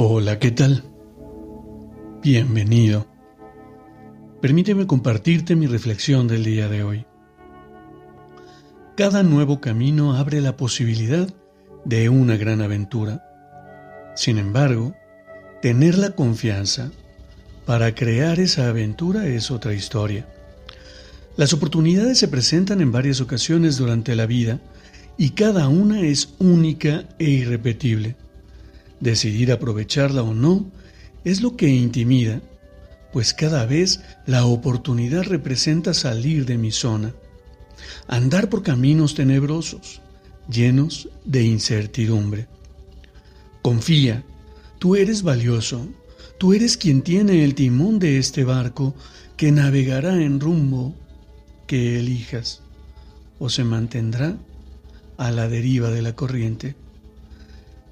Hola, ¿qué tal? Bienvenido. Permíteme compartirte mi reflexión del día de hoy. Cada nuevo camino abre la posibilidad de una gran aventura. Sin embargo, tener la confianza para crear esa aventura es otra historia. Las oportunidades se presentan en varias ocasiones durante la vida y cada una es única e irrepetible. Decidir aprovecharla o no es lo que intimida, pues cada vez la oportunidad representa salir de mi zona, andar por caminos tenebrosos, llenos de incertidumbre. Confía, tú eres valioso, tú eres quien tiene el timón de este barco que navegará en rumbo que elijas o se mantendrá a la deriva de la corriente.